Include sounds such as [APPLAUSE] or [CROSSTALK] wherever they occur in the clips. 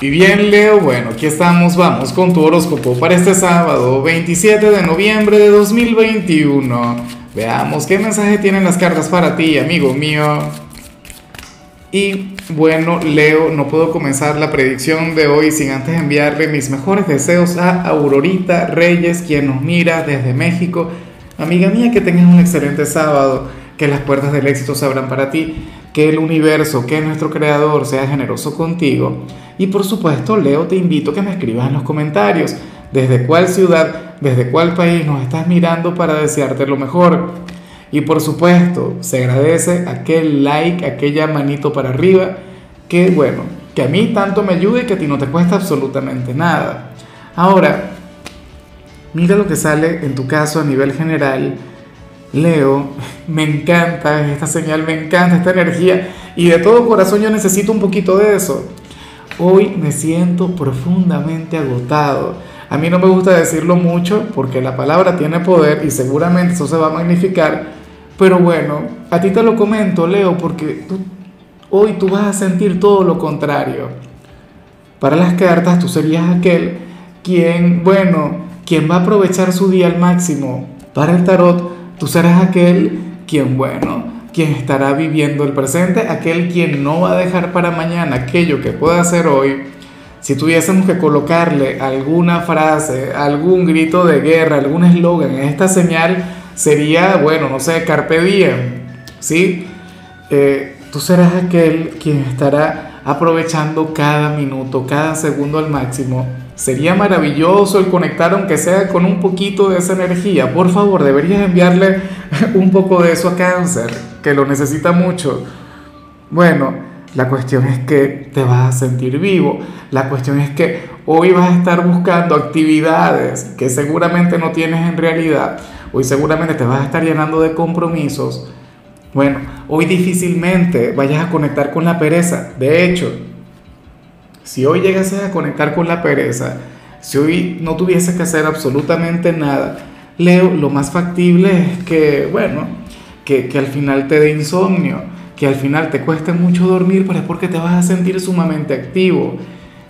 Y bien, Leo, bueno, aquí estamos, vamos con tu horóscopo para este sábado, 27 de noviembre de 2021. Veamos qué mensaje tienen las cartas para ti, amigo mío. Y bueno, Leo, no puedo comenzar la predicción de hoy sin antes enviarle mis mejores deseos a Aurorita Reyes, quien nos mira desde México. Amiga mía, que tengas un excelente sábado, que las puertas del éxito se abran para ti, que el universo, que nuestro creador sea generoso contigo y por supuesto, Leo, te invito a que me escribas en los comentarios desde cuál ciudad, desde cuál país nos estás mirando para desearte lo mejor. Y por supuesto, se agradece aquel like, aquella manito para arriba, que bueno, que a mí tanto me ayude que a ti no te cuesta absolutamente nada. Ahora, mira lo que sale en tu caso a nivel general. Leo, me encanta esta señal, me encanta esta energía y de todo corazón yo necesito un poquito de eso. Hoy me siento profundamente agotado. A mí no me gusta decirlo mucho porque la palabra tiene poder y seguramente eso se va a magnificar. Pero bueno, a ti te lo comento, Leo, porque hoy tú vas a sentir todo lo contrario. Para las cartas tú serías aquel quien, bueno, quien va a aprovechar su día al máximo. Para el tarot tú serás aquel quien, bueno, quien estará viviendo el presente, aquel quien no va a dejar para mañana aquello que pueda hacer hoy. Si tuviésemos que colocarle alguna frase, algún grito de guerra, algún eslogan en esta señal, sería, bueno, no sé, carpe diem, ¿sí? Eh, tú serás aquel quien estará aprovechando cada minuto, cada segundo al máximo Sería maravilloso el conectar aunque sea con un poquito de esa energía. Por favor, deberías enviarle [LAUGHS] un poco de eso a cáncer, que lo necesita mucho. Bueno, la cuestión es que te vas a sentir vivo. La cuestión es que hoy vas a estar buscando actividades que seguramente no tienes en realidad. Hoy seguramente te vas a estar llenando de compromisos. Bueno, hoy difícilmente vayas a conectar con la pereza. De hecho, si hoy llegases a conectar con la pereza, si hoy no tuvieses que hacer absolutamente nada, Leo, lo más factible es que, bueno, que, que al final te dé insomnio, que al final te cueste mucho dormir, pero es porque te vas a sentir sumamente activo.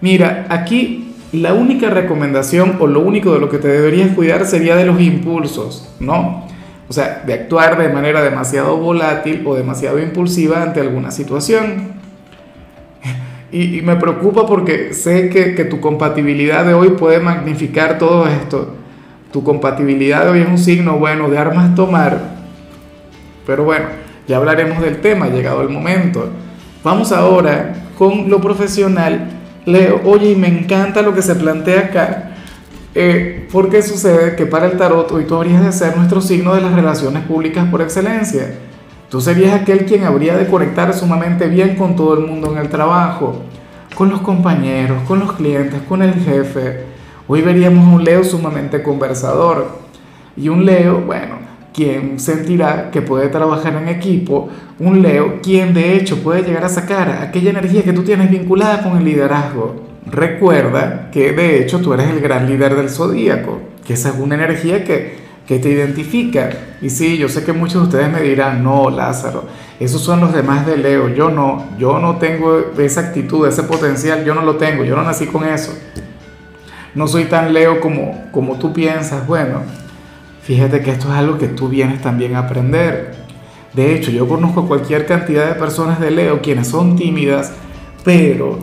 Mira, aquí la única recomendación o lo único de lo que te deberías cuidar sería de los impulsos, ¿no? O sea, de actuar de manera demasiado volátil o demasiado impulsiva ante alguna situación. Y, me preocupa porque sé que, que, tu compatibilidad de hoy puede magnificar todo esto. Tu compatibilidad de hoy es un signo bueno de armas tomar. Pero bueno, ya hablaremos del tema, llegado el momento. Vamos ahora con lo profesional. Leo, oye, y me encanta lo que se plantea acá. Eh, porque sucede que para el tarot hoy tú habrías de ser nuestro signo de las relaciones públicas por excelencia. Tú serías aquel quien habría de conectar sumamente bien con todo el mundo en el trabajo, con los compañeros, con los clientes, con el jefe. Hoy veríamos un Leo sumamente conversador y un Leo, bueno, quien sentirá que puede trabajar en equipo, un Leo quien de hecho puede llegar a sacar aquella energía que tú tienes vinculada con el liderazgo. Recuerda que de hecho tú eres el gran líder del zodíaco, que esa es una energía que que te identifica. Y sí, yo sé que muchos de ustedes me dirán, no, Lázaro, esos son los demás de Leo, yo no, yo no tengo esa actitud, ese potencial, yo no lo tengo, yo no nací con eso. No soy tan Leo como, como tú piensas. Bueno, fíjate que esto es algo que tú vienes también a aprender. De hecho, yo conozco cualquier cantidad de personas de Leo quienes son tímidas, pero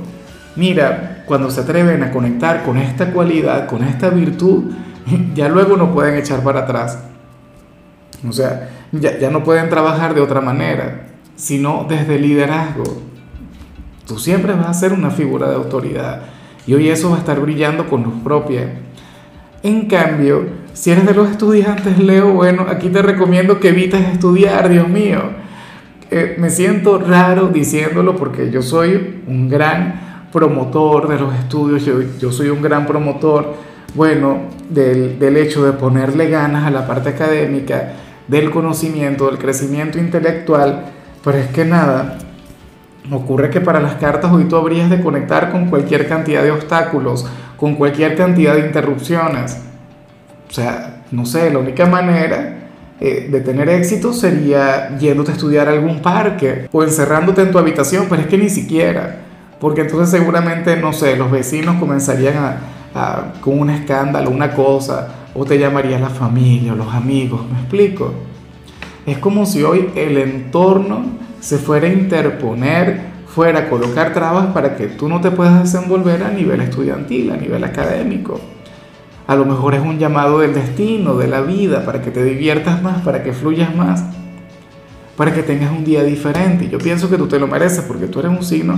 mira, cuando se atreven a conectar con esta cualidad, con esta virtud, [LAUGHS] ya luego no pueden echar para atrás. O sea, ya, ya no pueden trabajar de otra manera, sino desde liderazgo. Tú siempre vas a ser una figura de autoridad y hoy eso va a estar brillando con luz propia. En cambio, si eres de los estudiantes, Leo, bueno, aquí te recomiendo que evites estudiar, Dios mío. Eh, me siento raro diciéndolo porque yo soy un gran promotor de los estudios, yo, yo soy un gran promotor bueno, del, del hecho de ponerle ganas a la parte académica, del conocimiento, del crecimiento intelectual, pero es que nada, ocurre que para las cartas hoy tú habrías de conectar con cualquier cantidad de obstáculos, con cualquier cantidad de interrupciones. O sea, no sé, la única manera eh, de tener éxito sería yéndote a estudiar a algún parque o encerrándote en tu habitación, pero es que ni siquiera porque entonces seguramente, no sé, los vecinos comenzarían a, con un escándalo, una cosa, o te llamaría la familia o los amigos, ¿me explico? Es como si hoy el entorno se fuera a interponer, fuera a colocar trabas para que tú no te puedas desenvolver a nivel estudiantil, a nivel académico. A lo mejor es un llamado del destino, de la vida, para que te diviertas más, para que fluyas más, para que tengas un día diferente. Yo pienso que tú te lo mereces porque tú eres un signo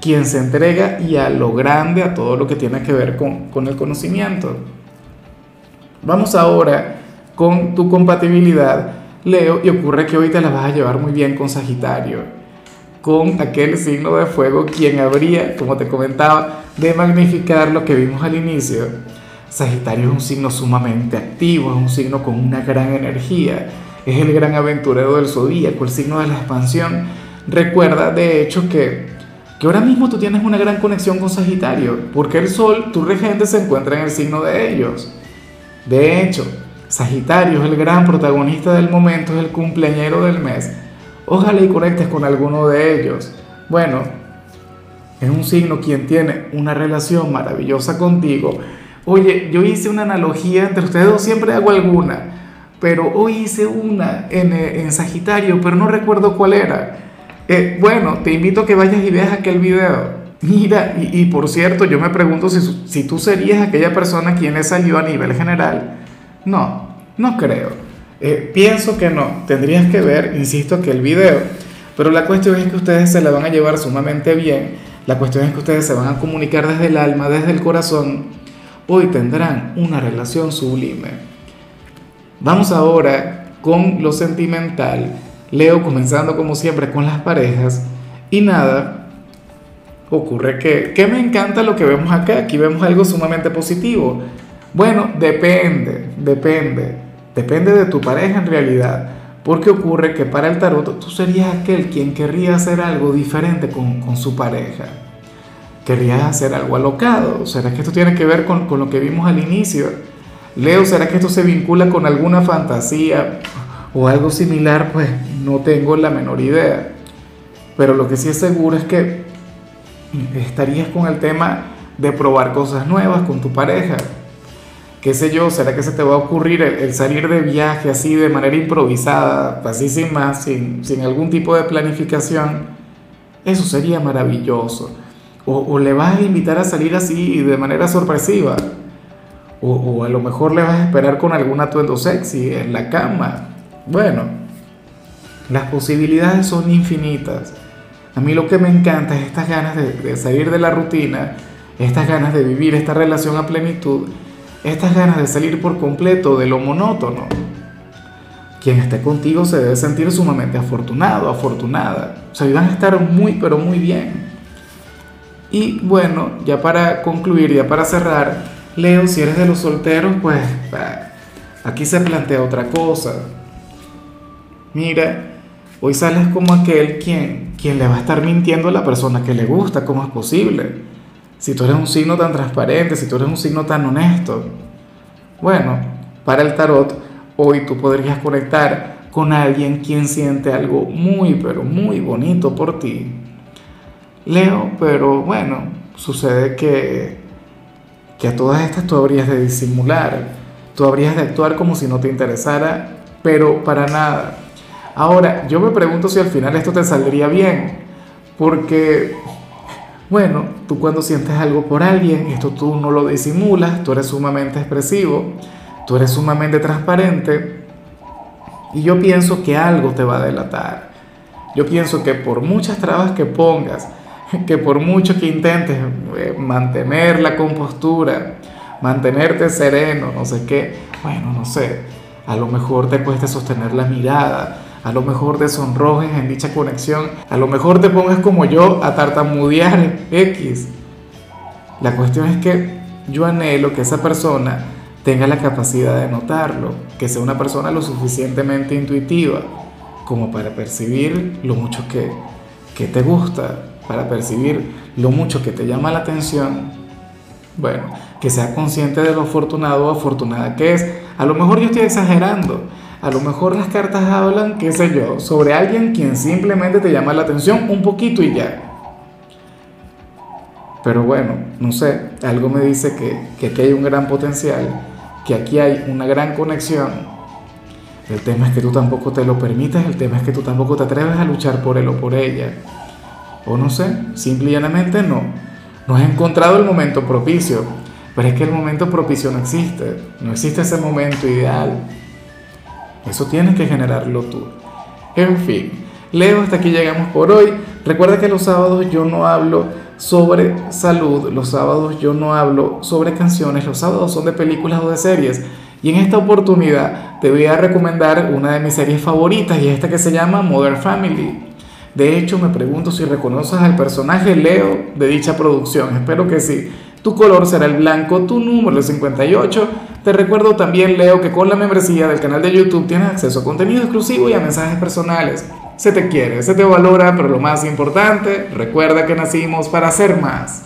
quien se entrega y a lo grande, a todo lo que tiene que ver con, con el conocimiento. Vamos ahora con tu compatibilidad, Leo, y ocurre que hoy te la vas a llevar muy bien con Sagitario, con aquel signo de fuego, quien habría, como te comentaba, de magnificar lo que vimos al inicio. Sagitario es un signo sumamente activo, es un signo con una gran energía, es el gran aventurero del zodíaco, el signo de la expansión. Recuerda, de hecho, que que ahora mismo tú tienes una gran conexión con Sagitario, porque el Sol, tu regente, se encuentra en el signo de ellos. De hecho, Sagitario es el gran protagonista del momento, es el cumpleañero del mes. Ojalá y conectes con alguno de ellos. Bueno, es un signo quien tiene una relación maravillosa contigo. Oye, yo hice una analogía entre ustedes dos, siempre hago alguna, pero hoy hice una en, en Sagitario, pero no recuerdo cuál era. Eh, bueno, te invito a que vayas y veas aquel video. Mira, y, por cierto, yo me pregunto si, si, tú serías aquella persona quien le salió a nivel general. No, no creo. Eh, pienso que no. Tendrías que ver, insisto, aquel video. Pero la cuestión es que ustedes se la van a llevar sumamente bien. La cuestión es que ustedes se van a comunicar desde el alma, desde el corazón. Hoy tendrán una relación sublime. Vamos ahora con lo sentimental Leo comenzando como siempre con las parejas y nada, ocurre que, que me encanta lo que vemos acá, aquí vemos algo sumamente positivo. Bueno, depende, depende, depende de tu pareja en realidad, porque ocurre que para el tarot tú serías aquel quien querría hacer algo diferente con, con su pareja. Querrías hacer algo alocado. ¿Será que esto tiene que ver con, con lo que vimos al inicio? Leo, ¿será que esto se vincula con alguna fantasía? o algo similar, pues no tengo la menor idea. Pero lo que sí es seguro es que estarías con el tema de probar cosas nuevas con tu pareja. ¿Qué sé yo? ¿Será que se te va a ocurrir el, salir de viaje así de manera improvisada, así sin más, sin, algún tipo de planificación? Eso sería maravilloso. O, le vas a invitar a salir así de manera sorpresiva. O, o a lo mejor le vas a esperar con algún atuendo sexy en la cama bueno, las posibilidades son infinitas. A mí lo que me encanta es estas ganas de, salir de la rutina, estas ganas de vivir esta relación a plenitud, estas ganas de salir por completo de lo monótono. Quien esté contigo se debe sentir sumamente afortunado, afortunada. O sea, van a estar muy, pero muy bien. Y bueno, ya para concluir, ya para cerrar, Leo, si eres de los solteros, pues aquí se plantea otra cosa mira, hoy sales como aquel quien, quien le va a estar mintiendo a la persona que le gusta, ¿cómo es posible? Si tú eres un signo tan transparente, si tú eres un signo tan honesto. Bueno, para el tarot, hoy tú podrías conectar con alguien quien siente algo muy, pero muy bonito por ti. Leo, pero bueno, sucede que, que a todas estas tú habrías de disimular, tú habrías de actuar como si no te interesara, pero para nada. Ahora, yo me pregunto si al final esto te saldría bien, porque, bueno, tú cuando sientes algo por alguien, esto tú no lo disimulas, tú eres sumamente expresivo, tú eres sumamente transparente, y yo pienso que algo te va a delatar. Yo pienso que por muchas trabas que pongas, [LAUGHS] que por mucho que intentes eh, mantener la compostura, mantenerte sereno, no sé qué, bueno, no sé, a lo mejor te cueste sostener la mirada, a lo mejor te sonrojes en dicha conexión, a lo mejor te pongas como yo a tartamudear X. La cuestión es que yo anhelo que esa persona tenga la capacidad de notarlo, que sea una persona lo suficientemente intuitiva como para percibir lo mucho que, que te gusta, para percibir lo mucho que te llama la atención. Bueno, que sea consciente de lo afortunado o afortunada que es. A lo mejor yo estoy exagerando, a lo mejor las cartas hablan, qué sé yo, sobre alguien quien simplemente te llama la atención un poquito y ya. Pero bueno, no sé, algo me dice que, que aquí hay un gran potencial, que aquí hay una gran conexión. El tema es que tú tampoco te lo permites, el tema es que tú tampoco te atreves a luchar por él o por ella. O no sé, simple y llanamente no. No has encontrado el momento propicio. Pero es que el momento propicio no existe. No existe ese momento ideal. Eso tienes que generarlo tú. En fin, Leo, hasta aquí llegamos por hoy. Recuerda que los sábados yo no hablo sobre salud, los sábados yo no hablo sobre canciones, los sábados son de películas o de series. Y en esta oportunidad te voy a recomendar una de mis series favoritas y esta que se llama Modern Family. De hecho, me pregunto si reconoces al personaje Leo de dicha producción. Espero que sí. Tu color será el blanco, tu número el 58. Te recuerdo también, Leo, que con la membresía del canal de YouTube tienes acceso a contenido exclusivo y a mensajes personales. Se te quiere, se te valora, pero lo más importante, recuerda que nacimos para ser más.